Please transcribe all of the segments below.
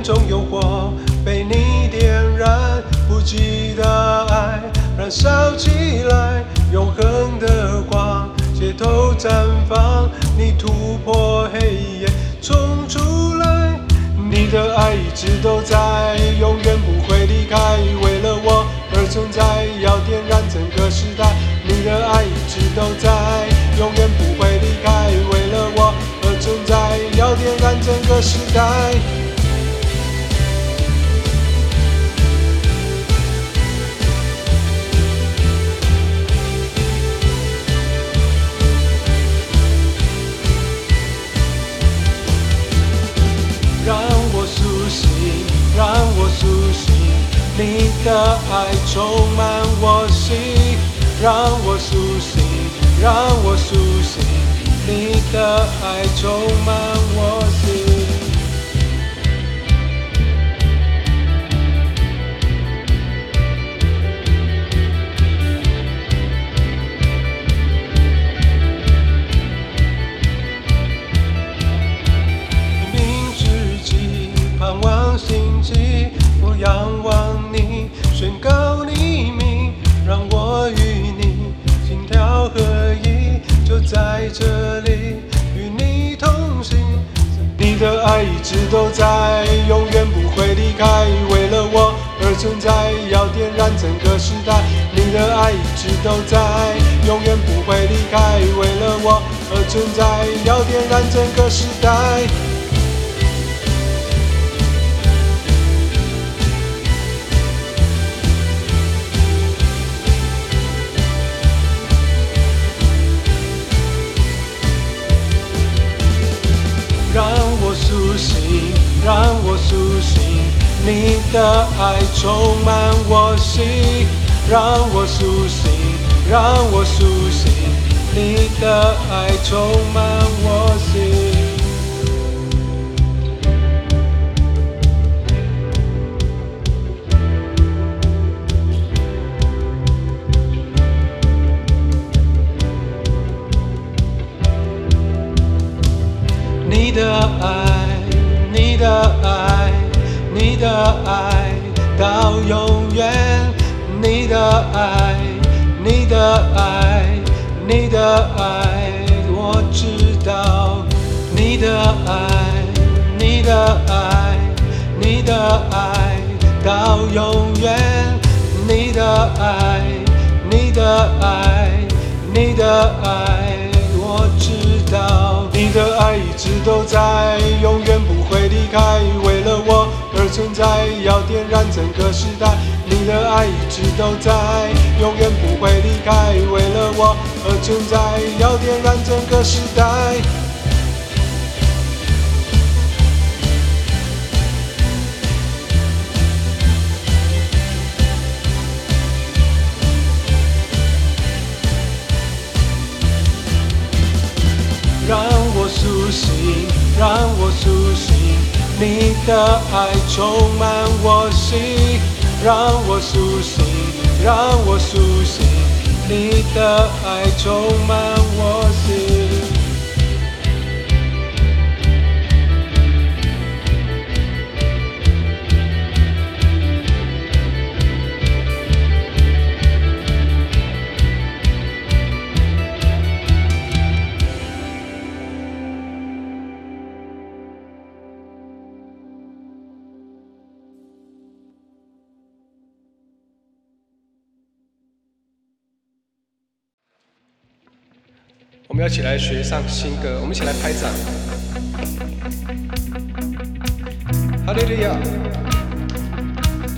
眼中有火被你点燃，不羁的爱燃烧起来，永恒的光街头绽放，你突破黑夜冲出来，你的爱一直都在，永远不会离开，为了我而存在，要点燃整个时代，你的爱一直都在，永远不会离开，为了我而存在，要点燃整个时代。爱充满我心。让我苏醒，让我苏醒，你的爱充满我心。明之际，盼望星际，我仰望你，宣告黎明，让我与你心跳合一，就在这里与你同行。你的爱一直都在，永远不会离开，为了我而存在，要点燃整个时代。你的爱一直都在，永远不会离开，为了我而存在，要点燃整个时代。你的爱充满我心。让我苏醒，让我苏醒，你的爱充满我心。你的爱，你的爱，你的爱到永远。你的爱，你的爱，你的爱，我知道。你的爱，你的爱，你的爱到永远。你的爱，你的爱，你的爱，我知道。你的爱一直都在，永远不会离开，为了我而存在，要点燃整个时代。你的爱一直都在，永远不会离开，为了我而存在，要点燃整个时代。让我苏醒，让我苏醒，你的爱充满我心。让我苏醒，让我苏醒，你的爱充满我心。我们要起来学唱新歌，我们一起来拍掌。哈利路亚！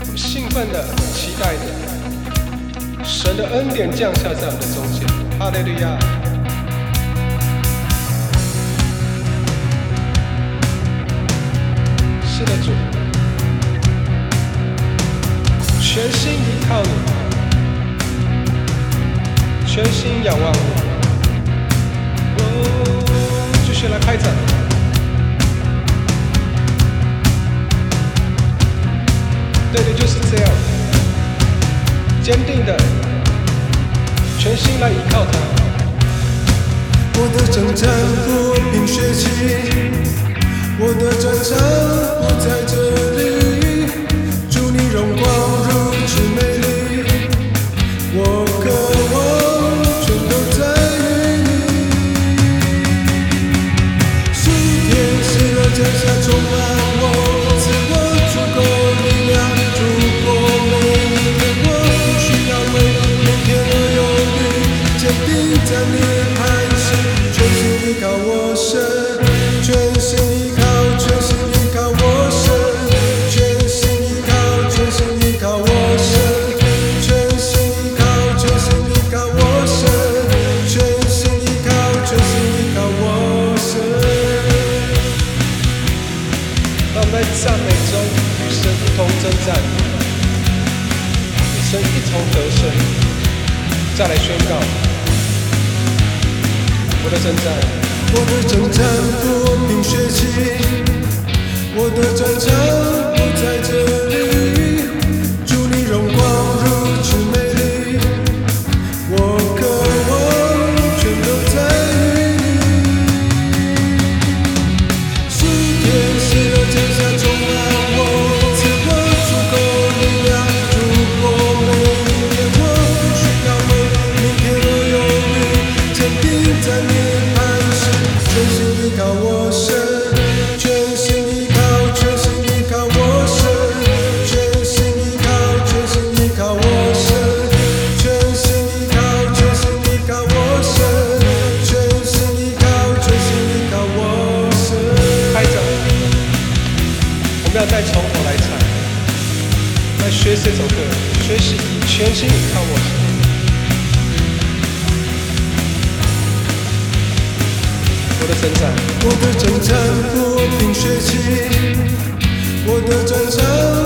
我们兴奋的、期待的，神的恩典降下在我们的中间。哈利路亚！是的，主，全心依靠你，全心仰望你。来开展，对的，就是这样，坚定的，全心来依靠他。我的战场不冰雪奇，我的战场不在这里。我的真诚，我的真诚不拼血气，我的真诚。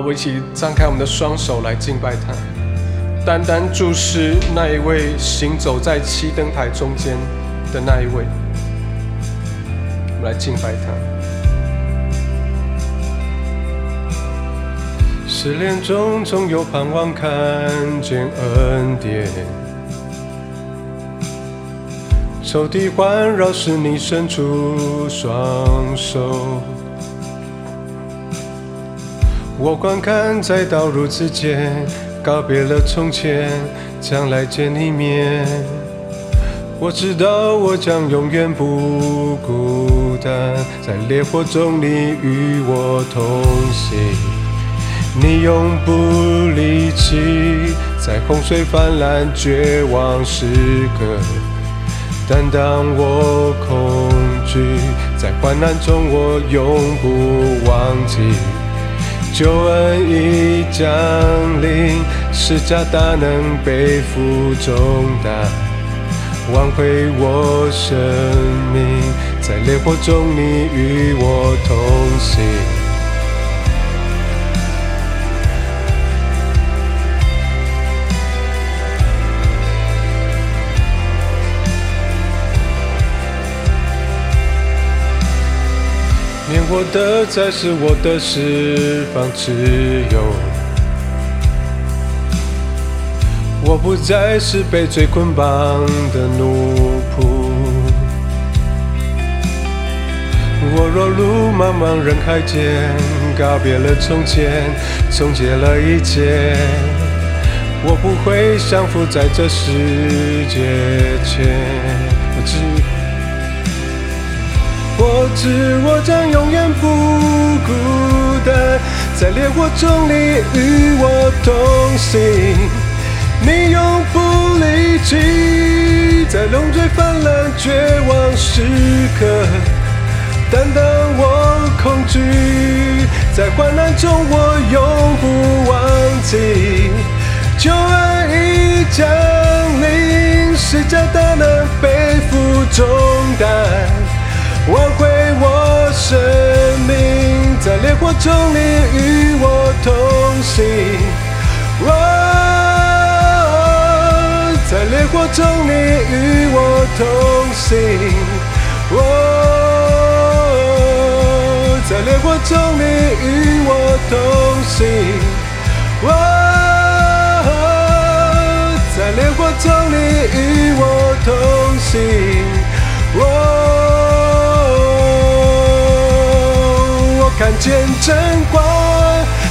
我一起张开我们的双手来敬拜他，单单注视那一位行走在七灯台中间的那一位，我们来敬拜他。失恋中总有盼望，看见恩典。仇敌环绕时，你伸出双手。我观看在道路之间，告别了从前，将来见你面。我知道我将永远不孤单，在烈火中你与我同行，你永不离弃，在洪水泛滥绝望时刻。但当我恐惧，在患难中我永不忘记，救恩已降临，施加大能背负重担，挽回我生命，在烈火中你与我同行。我的才是我的释放自由，我不再是被罪捆绑的奴仆。我若路茫茫人海间，告别了从前，终结了一切，我不会降服在这世界前。我只。我知我将永远不孤单，在烈火中你与我同行，你永不离弃，在龙追泛滥绝望时刻，但当我恐惧，在患难中我永不忘记，救恩已降临，施加大能背负重。挽回我生命，在烈火中你与我同行。哦在烈火中你与我同行。在烈火中你与我同行。在烈火中你与我同行。看见真光，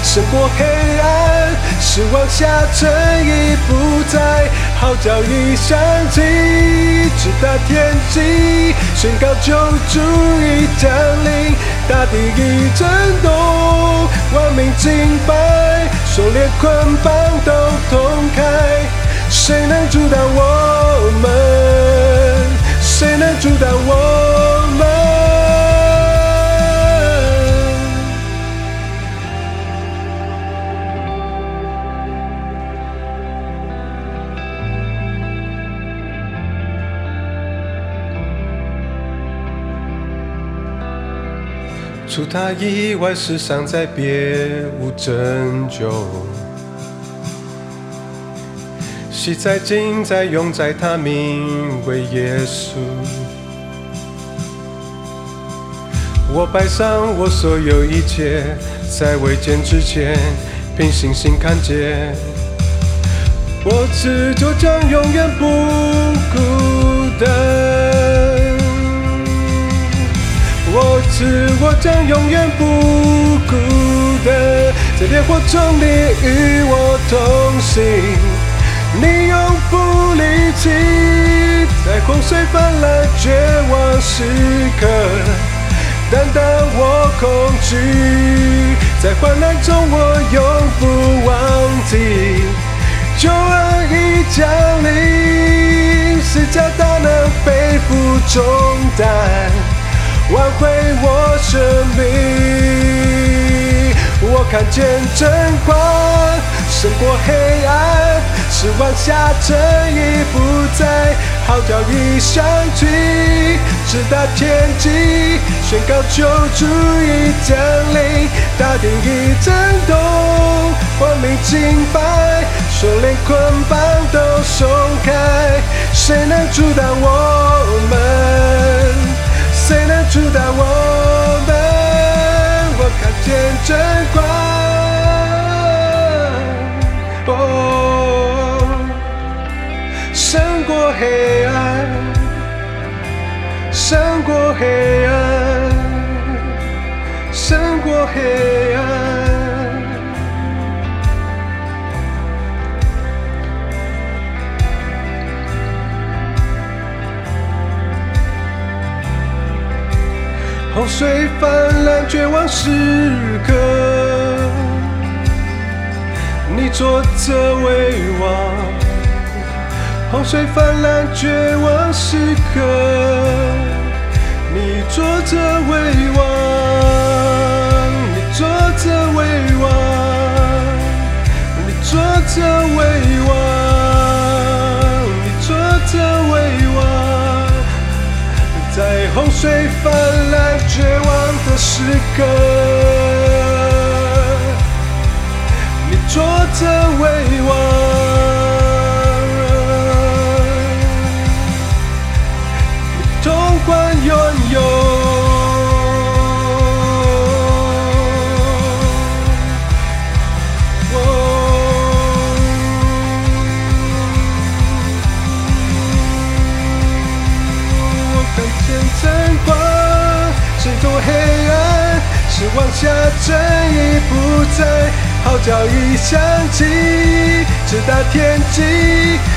胜过黑暗，失望下沉已不再，号角已响起，直达天际，宣告救主已降临，大地已震动，万民敬拜，狩猎捆绑都松开，谁能阻挡我们？谁能阻挡我除他以外，世上再别无拯救。昔在，今在，永在，他名为耶稣。我摆上我所有一切，在未见之前，凭信心看见。我只就将永远不孤单。我知我将永远不孤单，在烈火中你与我同行，你永不离弃，在洪水泛滥绝望时刻，担当我恐惧，在患难中我永不忘记，救恩已降临，是叫大能背负重担。挽回我生命，我看见真光胜过黑暗，失望下正义不在，号角已响起，直达天际，宣告救主已降临，大地已震动，光明敬拜，手链捆绑都松开，谁能阻挡我们？见真光，哦，胜过黑暗，胜过黑暗，胜过黑暗。水泛滥，绝望时刻，你坐着为王。洪水泛滥，绝望时刻，你坐着为王。你坐着为王，你坐着为王，洪水泛滥。绝望的时刻，你坐着为王，你统管拥有。下，正义不在，号角已响起，直达天际，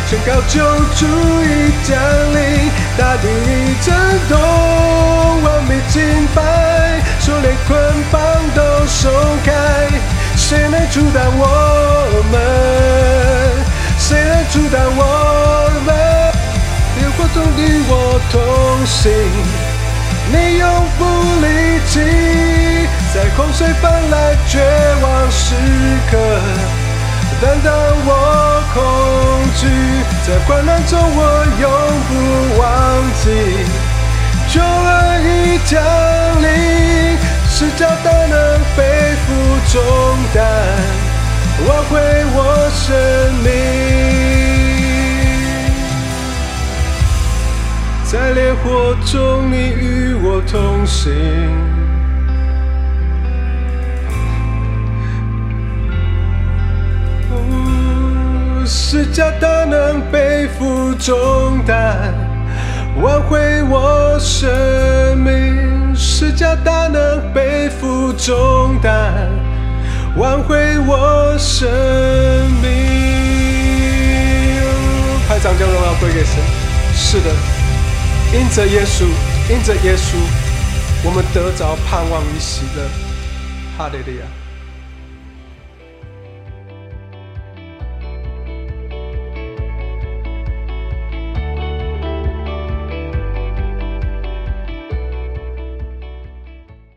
宣告救主已降临，大地已震动，万民敬拜，手链捆绑都松开，谁能阻挡我们？谁能阻挡我们？烈火中与我同行，你永不离弃。在洪水泛滥、绝望时刻，担当我恐惧，在患难中我永不忘记。救恩已降临，是叫大能背负重担，挽回我生命。在烈火中，你与我同行。是叫大能背负重担，挽回我生命；是叫大能背负重担，挽回我生命。拍掌将荣耀归给神。是的，因着耶稣，因着耶稣，我们得着盼望与喜乐。哈利路亚。